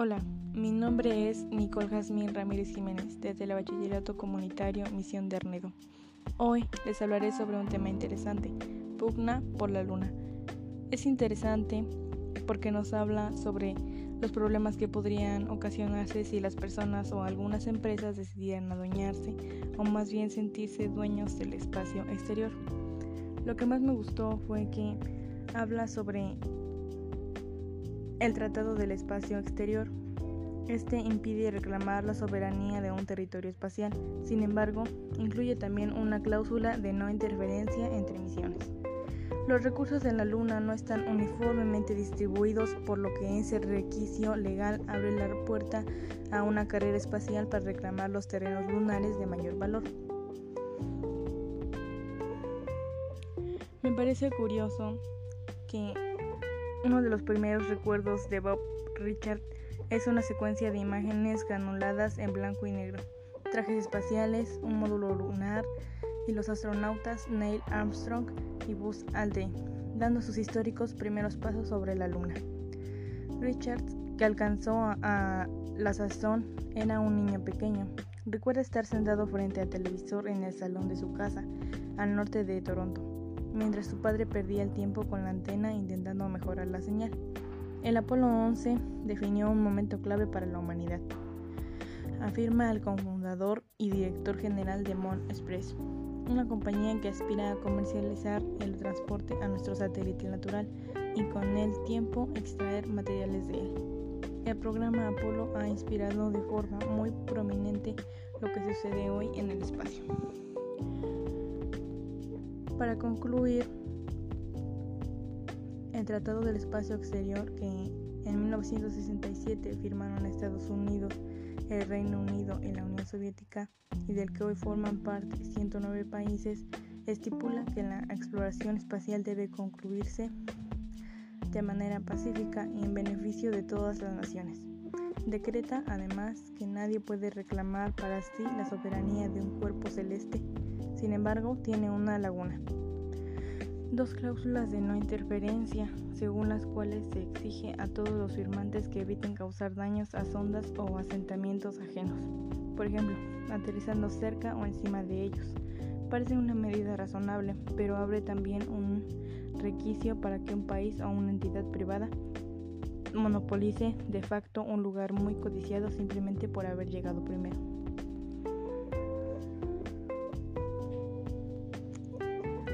Hola, mi nombre es Nicole Jazmín Ramírez Jiménez, desde el Bachillerato Comunitario Misión de Arnedo. Hoy les hablaré sobre un tema interesante, pugna por la luna. Es interesante porque nos habla sobre los problemas que podrían ocasionarse si las personas o algunas empresas decidieran adueñarse o más bien sentirse dueños del espacio exterior. Lo que más me gustó fue que habla sobre el Tratado del Espacio Exterior. Este impide reclamar la soberanía de un territorio espacial, sin embargo, incluye también una cláusula de no interferencia entre misiones. Los recursos en la Luna no están uniformemente distribuidos, por lo que ese requisito legal abre la puerta a una carrera espacial para reclamar los terrenos lunares de mayor valor. Me parece curioso que uno de los primeros recuerdos de Bob Richard es una secuencia de imágenes granuladas en blanco y negro, trajes espaciales, un módulo lunar y los astronautas Neil Armstrong y Buzz Aldrin, dando sus históricos primeros pasos sobre la Luna. Richard, que alcanzó a, la sazón, era un niño pequeño. Recuerda estar sentado frente al televisor en el salón de su casa, al norte de Toronto mientras su padre perdía el tiempo con la antena intentando mejorar la señal. El Apolo 11 definió un momento clave para la humanidad, afirma el cofundador y director general de Mon Express, una compañía que aspira a comercializar el transporte a nuestro satélite natural y con el tiempo extraer materiales de él. El programa Apolo ha inspirado de forma muy prominente lo que sucede hoy en el espacio. Para concluir, el Tratado del Espacio Exterior que en 1967 firmaron Estados Unidos, el Reino Unido y la Unión Soviética y del que hoy forman parte 109 países, estipula que la exploración espacial debe concluirse de manera pacífica y en beneficio de todas las naciones. Decreta además que nadie puede reclamar para sí la soberanía de un cuerpo celeste sin embargo, tiene una laguna. Dos cláusulas de no interferencia, según las cuales se exige a todos los firmantes que eviten causar daños a sondas o asentamientos ajenos, por ejemplo, aterrizando cerca o encima de ellos. Parece una medida razonable, pero abre también un requisito para que un país o una entidad privada monopolice de facto un lugar muy codiciado simplemente por haber llegado primero.